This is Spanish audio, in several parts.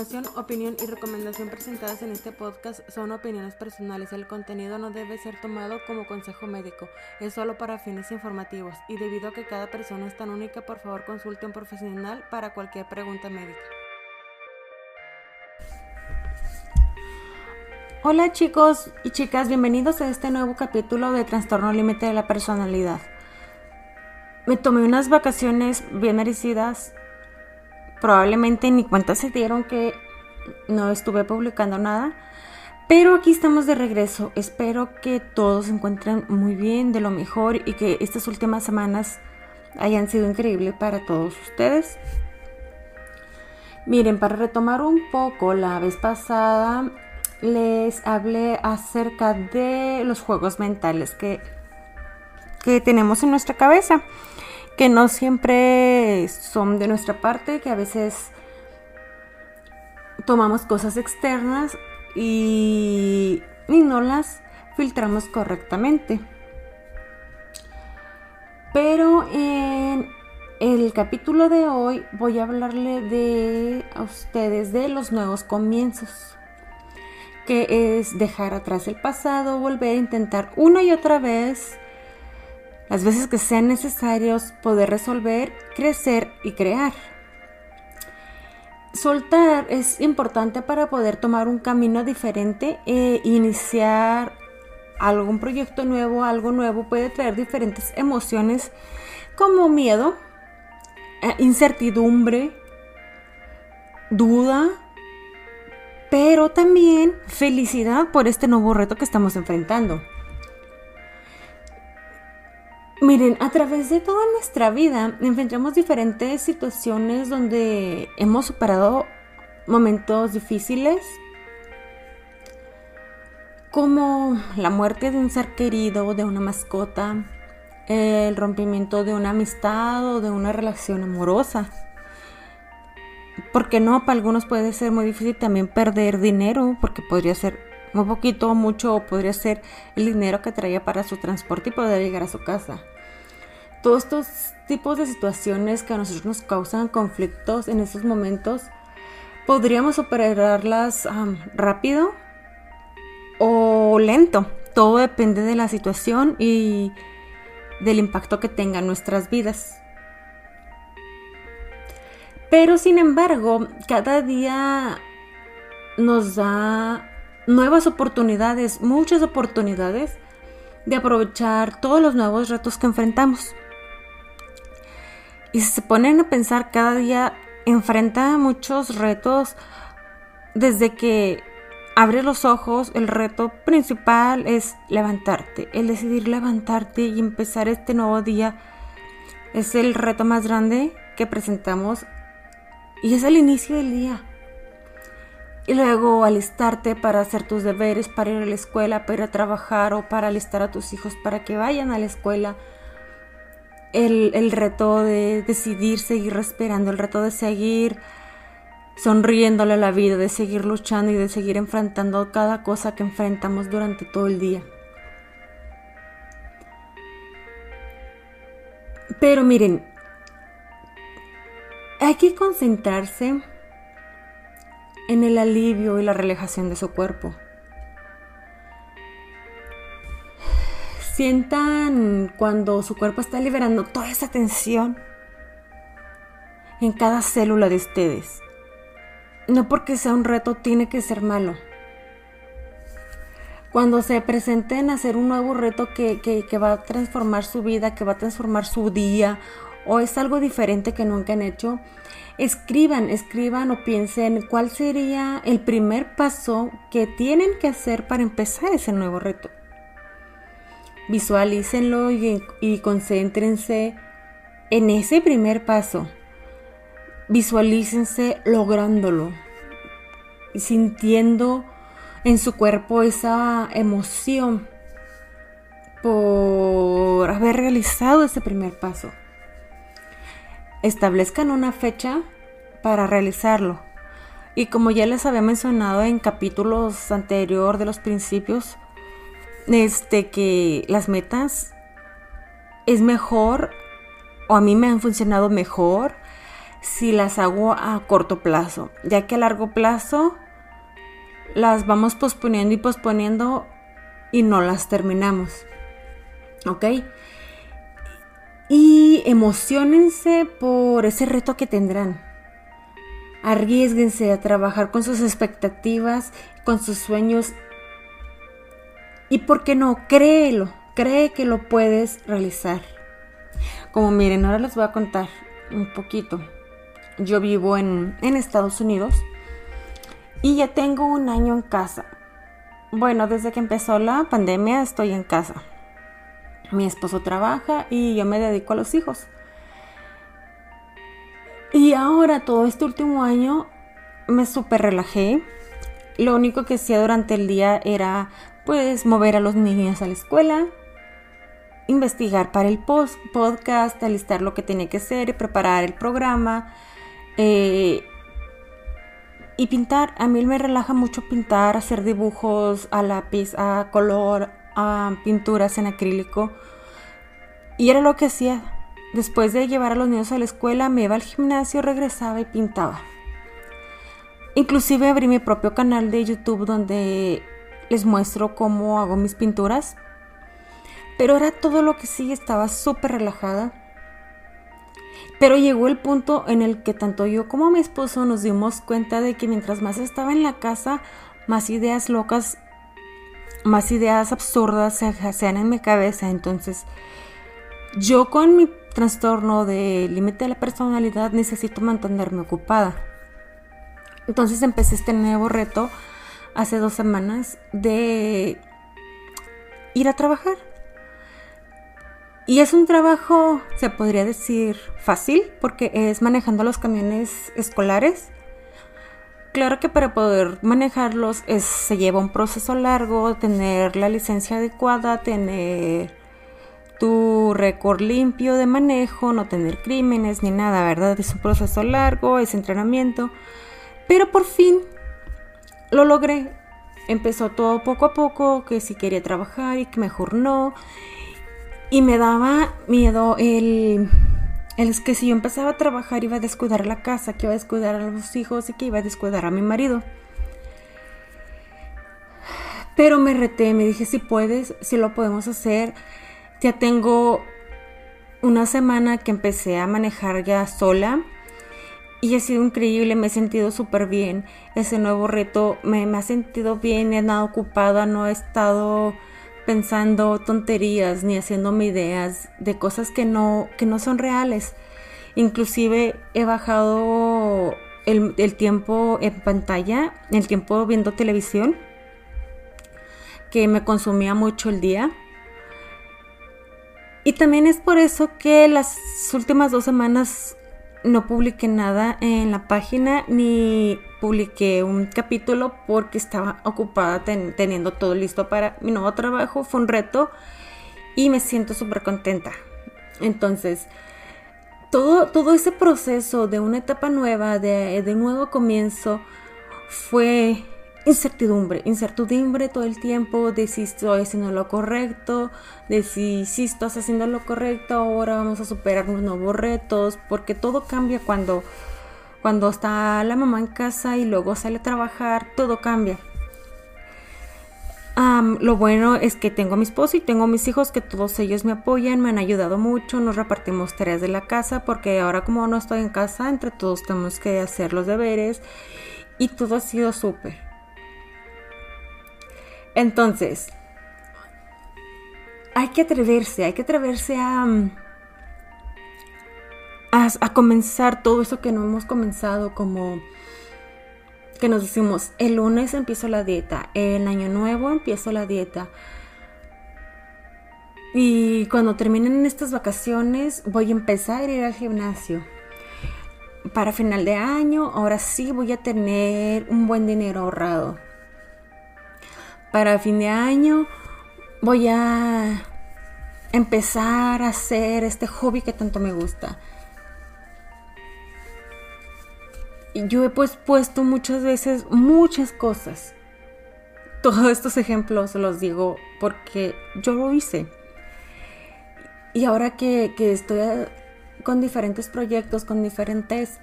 Información, opinión y recomendación presentadas en este podcast son opiniones personales. El contenido no debe ser tomado como consejo médico, es solo para fines informativos y debido a que cada persona es tan única, por favor consulte a un profesional para cualquier pregunta médica. Hola chicos y chicas, bienvenidos a este nuevo capítulo de Trastorno Límite de la Personalidad. Me tomé unas vacaciones bien merecidas probablemente ni cuenta se dieron que no estuve publicando nada. Pero aquí estamos de regreso. Espero que todos se encuentren muy bien, de lo mejor y que estas últimas semanas hayan sido increíbles para todos ustedes. Miren, para retomar un poco, la vez pasada les hablé acerca de los juegos mentales que, que tenemos en nuestra cabeza que no siempre son de nuestra parte, que a veces tomamos cosas externas y, no las filtramos correctamente. Pero en el capítulo de hoy voy a hablarle de a ustedes de los nuevos comienzos, que es dejar atrás el pasado, volver a intentar una y otra vez las veces que sean necesarios poder resolver, crecer y crear. Soltar es importante para poder tomar un camino diferente e iniciar algún proyecto nuevo, algo nuevo puede traer diferentes emociones como miedo, eh, incertidumbre, duda, pero también felicidad por este nuevo reto que estamos enfrentando. Miren, a través de toda nuestra vida enfrentamos diferentes situaciones donde hemos superado momentos difíciles, como la muerte de un ser querido, de una mascota, el rompimiento de una amistad o de una relación amorosa. Porque no, para algunos puede ser muy difícil también perder dinero, porque podría ser un poquito o mucho, podría ser el dinero que traía para su transporte y poder llegar a su casa todos estos tipos de situaciones que a nosotros nos causan conflictos en estos momentos, podríamos superarlas rápido o lento. Todo depende de la situación y del impacto que tengan nuestras vidas. Pero sin embargo, cada día nos da nuevas oportunidades, muchas oportunidades de aprovechar todos los nuevos retos que enfrentamos. Y si se ponen a pensar, cada día enfrenta muchos retos desde que abres los ojos, el reto principal es levantarte, el decidir levantarte y empezar este nuevo día es el reto más grande que presentamos y es el inicio del día. Y luego alistarte para hacer tus deberes, para ir a la escuela, para ir a trabajar o para alistar a tus hijos para que vayan a la escuela el, reto de decidir seguir respirando, el reto de seguir sonriéndole a la vida, de seguir luchando y de seguir enfrentando cada cosa que enfrentamos durante todo el día. Pero miren, hay que concentrarse en el alivio y la relajación de su cuerpo. Sientan cuando su cuerpo está liberando toda esa tensión en cada célula de ustedes. No porque sea un reto tiene que ser malo. Cuando se presenten a hacer un nuevo reto que, que, va a transformar su vida, que va a transformar su día, o es algo diferente que nunca han hecho, escriban, escriban o piensen cuál sería el primer paso que tienen que hacer para empezar ese nuevo reto visualícenlo y, concéntrense en ese primer paso. Visualícense lográndolo, sintiendo en su cuerpo esa emoción por haber realizado ese primer paso. Establezcan una fecha para realizarlo. Y como ya les había mencionado en capítulos anterior de los principios, este, que las metas es mejor o a mí me han funcionado mejor si las hago a corto plazo, ya que a largo plazo las vamos posponiendo y posponiendo y no las terminamos. ¿Ok? Y emocionense por ese reto que tendrán. Arriesguense a trabajar con sus expectativas, con sus sueños. Y por qué no, créelo, cree que lo puedes realizar. Como miren, ahora les voy a contar un poquito. Yo vivo en, en Estados Unidos y ya tengo un año en casa. Bueno, desde que empezó la pandemia estoy en casa. Mi esposo trabaja y yo me dedico a los hijos. Y ahora todo este último año me súper relajé. Lo único que hacía durante el día era pues mover a los niños a la escuela, investigar para el post podcast, alistar lo que tenía que hacer, preparar el programa eh, y pintar. A mí me relaja mucho pintar, hacer dibujos a lápiz, a color, pinturas en acrílico. Y era lo que hacía. Después de llevar a los niños a la escuela, me iba al gimnasio, regresaba y pintaba. Inclusive abrí mi propio canal de YouTube donde les muestro cómo hago mis pinturas. Pero era todo lo que sí, estaba súper relajada. Pero llegó el punto en el que tanto yo como mi esposo nos dimos cuenta de que mientras más estaba en la casa, más ideas locas, más ideas absurdas se hacían en mi cabeza. Entonces, yo con mi trastorno de límite de la personalidad necesito mantenerme ocupada. Entonces empecé este nuevo reto hace dos semanas de ir a trabajar. Y es un trabajo, se podría decir, fácil, porque es manejando los camiones escolares. Claro que para poder manejarlos se lleva un proceso largo, tener la licencia adecuada, tener tu récord limpio de manejo, no tener crímenes ni nada, ¿verdad? Es un proceso largo, es entrenamiento. Pero por fin lo logré. Empezó todo poco a poco, que si quería trabajar y que mejor no. Y me daba miedo el, el que si yo empezaba a trabajar iba a descuidar la casa, que iba a descuidar a los hijos y que iba a descuidar a mi marido. Pero me reté, me dije, si puedes, si lo podemos hacer. Ya tengo una semana que empecé a manejar ya sola y ha sido increíble, me he sentido súper bien. Ese nuevo reto me, ha sentido bien, he nada ocupada, no he estado pensando tonterías ni haciéndome ideas de cosas que no, que no son reales. Inclusive he bajado el, el tiempo en pantalla, el tiempo viendo televisión, que me consumía mucho el día. Y también es por eso que las últimas dos semanas no publiqué nada en la página ni publiqué un capítulo porque estaba ocupada teniendo todo listo para mi nuevo trabajo. Fue un reto y me siento súper contenta. Entonces, todo, todo ese proceso de una etapa nueva, de, de nuevo comienzo, fue incertidumbre, incertidumbre todo el tiempo de si estoy haciendo lo correcto, de si, si estás haciendo lo correcto, ahora vamos a superar unos nuevos retos, porque todo cambia cuando, cuando está la mamá en casa y luego sale a trabajar, todo cambia. lo bueno es que tengo a mi esposo y tengo a mis hijos que todos ellos me apoyan, me han ayudado mucho, nos repartimos tareas de la casa porque ahora como no estoy en casa, entre todos tenemos que hacer los deberes y todo ha sido súper. Entonces, hay que atreverse, hay que atreverse a, mm, a, comenzar todo eso que no hemos comenzado, como que nos decimos, el lunes empiezo la dieta, el año nuevo empiezo la dieta. Y cuando terminen estas vacaciones voy a empezar a ir al gimnasio. Para final de año, ahora sí voy a tener un buen dinero ahorrado para fin de año voy a empezar a hacer este hobby que tanto me gusta. Y yo he pues puesto muchas veces muchas cosas. Todos estos ejemplos los digo porque yo lo hice. Y ahora que, que estoy con diferentes proyectos, con diferentes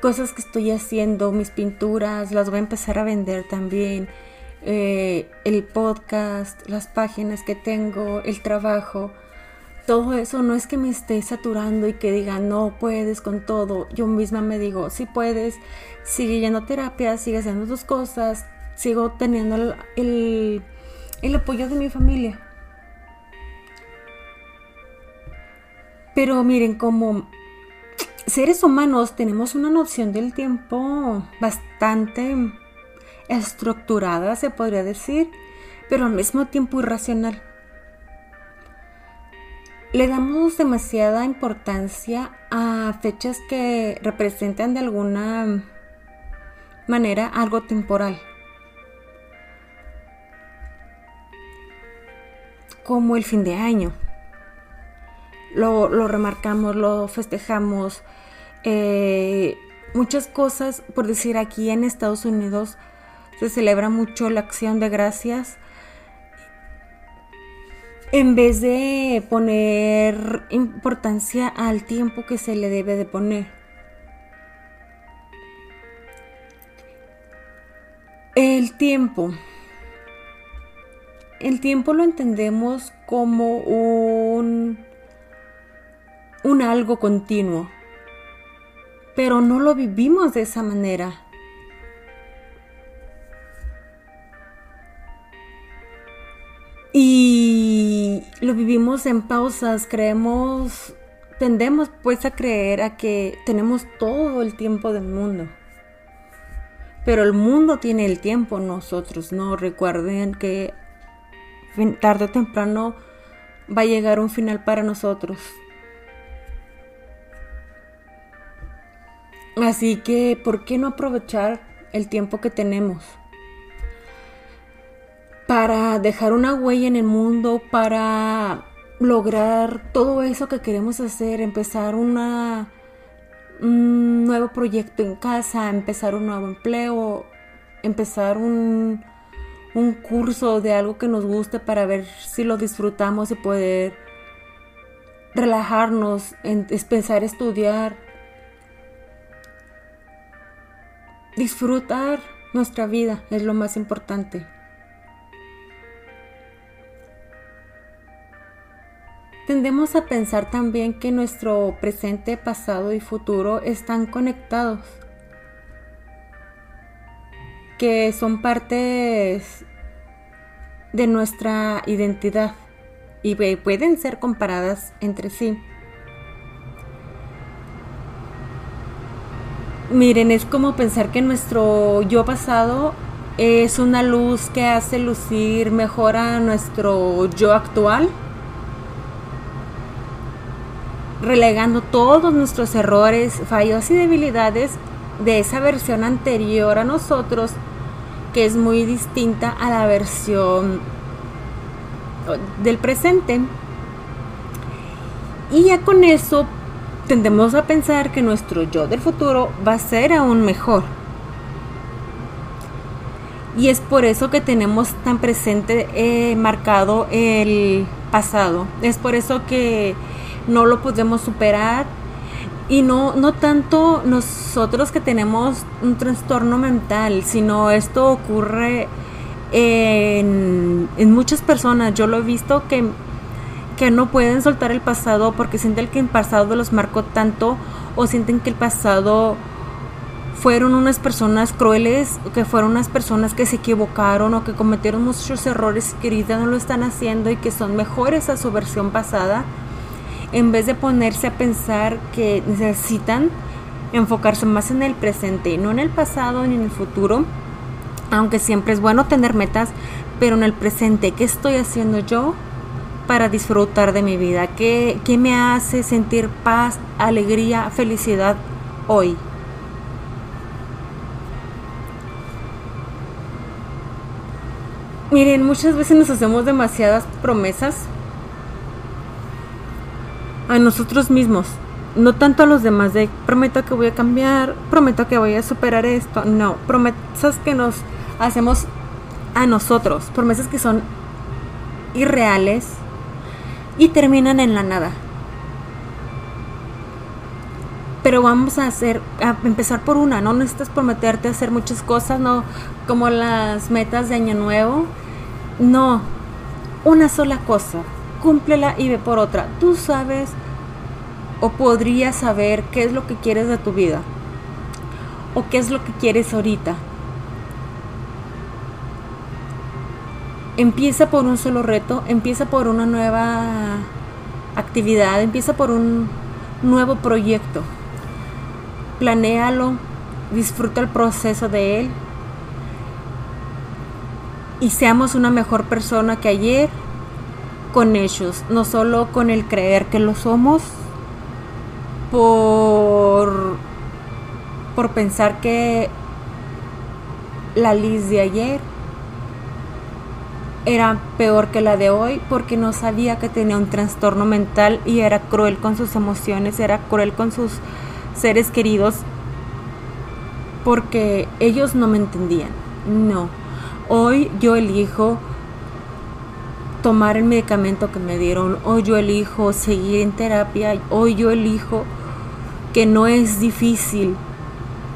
cosas que estoy haciendo, mis pinturas, las voy a empezar a vender también, eh, el podcast, las páginas que tengo, el trabajo. Todo eso no es que me esté saturando y que diga no puedes con todo. Yo misma me digo, si puedes, sigue yendo a terapia, sigue haciendo tus cosas, sigo teniendo el, el apoyo de mi familia. Pero miren, como seres humanos tenemos una noción del tiempo bastante estructurada, se podría decir, pero al mismo tiempo irracional. Le damos demasiada importancia a fechas que representan de alguna manera algo temporal. Como el fin de año lo, remarcamos, lo festejamos. Eh, muchas cosas, por decir aquí en Estados Unidos, se celebra mucho la acción de gracias. En vez de poner importancia al tiempo que se le debe de poner. El tiempo. El tiempo lo entendemos como un un algo continuo, pero no lo vivimos de esa manera. Lo vivimos en pausas, creemos, tendemos pues a creer a que tenemos todo el tiempo del mundo. Pero el mundo tiene el tiempo, nosotros no. Recuerden que tarde o temprano va a llegar un final para nosotros. Así que, ¿por qué no aprovechar el tiempo que tenemos? Para dejar una huella en el mundo, para lograr todo eso que queremos hacer, empezar una, un nuevo proyecto en casa, empezar un nuevo empleo, empezar un, un curso de algo que nos guste para ver si lo disfrutamos y poder relajarnos, empezar a estudiar, Disfrutar nuestra vida es lo más importante. Tendemos a pensar también que nuestro presente, pasado y futuro están conectados, que son partes de nuestra identidad y pueden ser comparadas entre sí. Miren, es como pensar que nuestro yo pasado es una luz que hace lucir mejor a nuestro yo actual, relegando todos nuestros errores, fallos y debilidades de esa versión anterior a nosotros, que es muy distinta a la versión del presente. Y ya con eso tendemos a pensar que nuestro yo del futuro va a ser aún mejor. Y es por eso que tenemos tan presente eh, marcado el pasado. Es por eso que no lo podemos superar. Y no, no tanto nosotros que tenemos un trastorno mental, sino esto ocurre en, en muchas personas. Yo lo he visto que que no pueden soltar el pasado porque sienten que el pasado los marcó tanto o sienten que el pasado fueron unas personas crueles, que fueron unas personas que se equivocaron o que cometieron muchos errores que ahorita no lo están haciendo y que son mejores a su versión pasada, en vez de ponerse a pensar que necesitan enfocarse más en el presente, no en el pasado ni en el futuro, aunque siempre es bueno tener metas, pero en el presente, ¿qué estoy haciendo yo para disfrutar de mi vida? ¿Qué, me hace sentir paz, alegría, felicidad hoy? Miren, muchas veces nos hacemos demasiadas promesas a nosotros mismos, no tanto a los demás de prometo que voy a cambiar, prometo que voy a superar esto, no, promesas que nos hacemos a nosotros, promesas que son irreales, y terminan en la nada. pero vamos a hacer, a empezar por una, no necesitas prometerte hacer muchas cosas, no como las metas de año nuevo, no, una sola cosa, cúmplela y ve por otra. Tú sabes o podrías saber qué es lo que quieres de tu vida o qué es lo que quieres ahorita. Empieza por un solo reto, empieza por una nueva actividad, empieza por un nuevo proyecto planéalo, disfruta el proceso de él y seamos una mejor persona que ayer con ellos, no solo con el creer que lo somos por por pensar que la Liz de ayer era peor que la de hoy porque no sabía que tenía un trastorno mental y era cruel con sus emociones, era cruel con sus seres queridos porque ellos no me entendían. No. Hoy yo elijo tomar el medicamento que me dieron. Hoy yo elijo seguir en terapia. Hoy yo elijo que no es difícil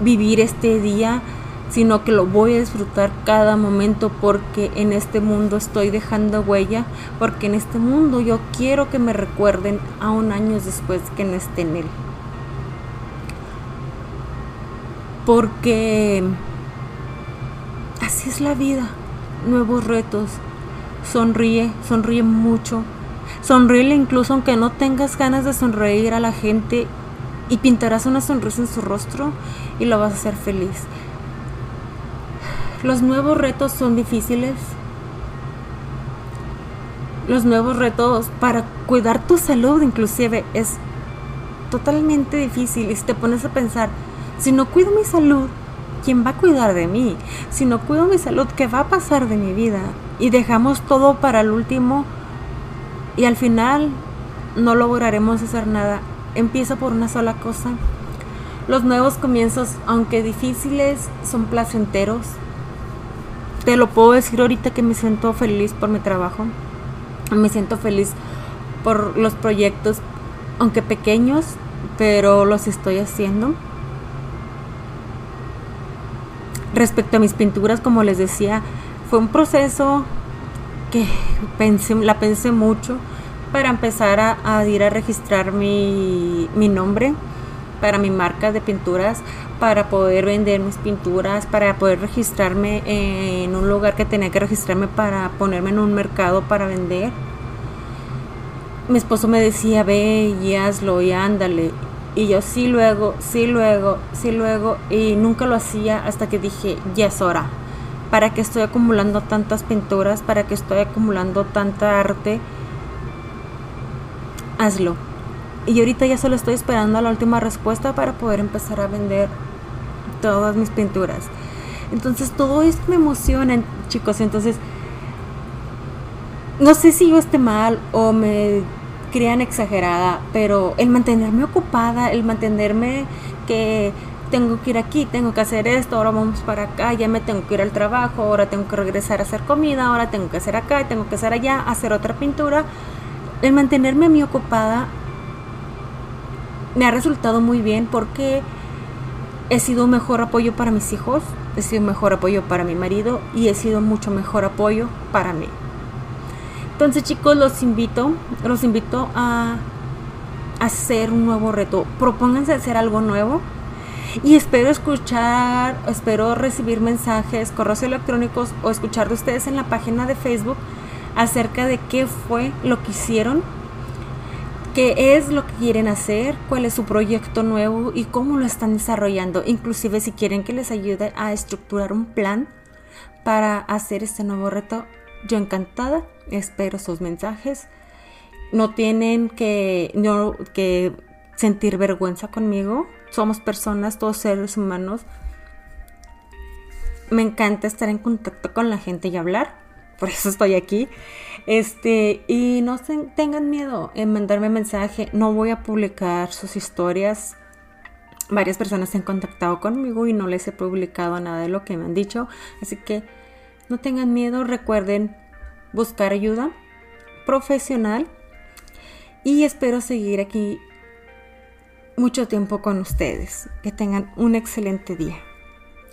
vivir este día, sino que lo voy a disfrutar cada momento porque en este mundo estoy dejando huella, porque en este mundo yo quiero que me recuerden aún años después que no esté en él. porque así es la vida, nuevos retos. Sonríe, sonríe mucho. Sonríe incluso aunque no tengas ganas de sonreír a la gente y pintarás una sonrisa en su rostro y lo vas a hacer feliz. Los nuevos retos son difíciles. Los nuevos retos para cuidar tu salud inclusive es totalmente difícil y si te pones a pensar, si no cuido mi salud, ¿quién va a cuidar de mí? Si no cuido mi salud, ¿qué va a pasar de mi vida? Y dejamos todo para el último y al final no lograremos hacer nada. Empieza por una sola cosa. Los nuevos comienzos, aunque difíciles, son placenteros. Te lo puedo decir ahorita que me siento feliz por mi trabajo. Me siento feliz por los proyectos, aunque pequeños, pero los estoy haciendo. Respecto a mis pinturas, como les decía, fue un proceso que pensé, la pensé mucho para empezar a, ir a registrar mi, mi nombre para mi marca de pinturas, para poder vender mis pinturas, para poder registrarme en un lugar que tenía que registrarme para ponerme en un mercado para vender. Mi esposo me decía, ve y hazlo y ándale. Y yo sí luego, sí luego, sí luego, y nunca lo hacía hasta que dije, ya es hora. ¿Para que estoy acumulando tantas pinturas? ¿Para que estoy acumulando tanta arte? Hazlo. Y ahorita ya solo estoy esperando la última respuesta para poder empezar a vender todas mis pinturas. Entonces todo esto me emociona, chicos. Entonces, no sé si yo esté mal o me crean exagerada, pero el mantenerme ocupada, el mantenerme que tengo que ir aquí, tengo que hacer esto, ahora vamos para acá, ya me tengo que ir al trabajo, ahora tengo que regresar a hacer comida, ahora tengo que hacer acá, tengo que hacer allá, hacer otra pintura. El mantenerme a mí ocupada me ha resultado muy bien porque he sido un mejor apoyo para mis hijos, he sido un mejor apoyo para mi marido y he sido mucho mejor apoyo para mí. Entonces chicos, los invito, los invito a hacer un nuevo reto. Propónganse hacer algo nuevo. Y espero escuchar, espero recibir mensajes, correos electrónicos o escuchar de ustedes en la página de Facebook acerca de qué fue lo que hicieron, qué es lo que quieren hacer, cuál es su proyecto nuevo y cómo lo están desarrollando. Inclusive si quieren que les ayude a estructurar un plan para hacer este nuevo reto, yo encantada espero sus mensajes. No tienen que, no, que sentir vergüenza conmigo. Somos personas, todos seres humanos. Me encanta estar en contacto con la gente y hablar. Por eso estoy aquí. Este, y no tengan miedo en mandarme mensaje. No voy a publicar sus historias. Varias personas se han contactado conmigo y no les he publicado nada de lo que me han dicho. Así que no tengan miedo. Recuerden buscar ayuda profesional y espero seguir aquí mucho tiempo con ustedes. Que tengan un excelente día.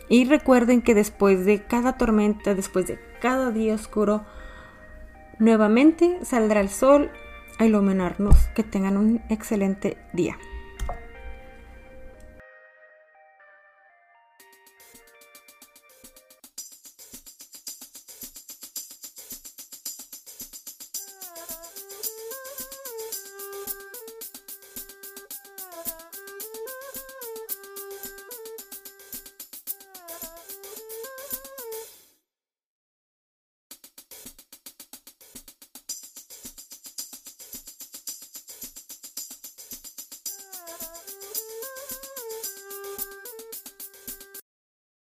Y recuerden que después de cada tormenta, después de cada día oscuro, nuevamente saldrá el sol a iluminarnos. Que tengan un excelente día.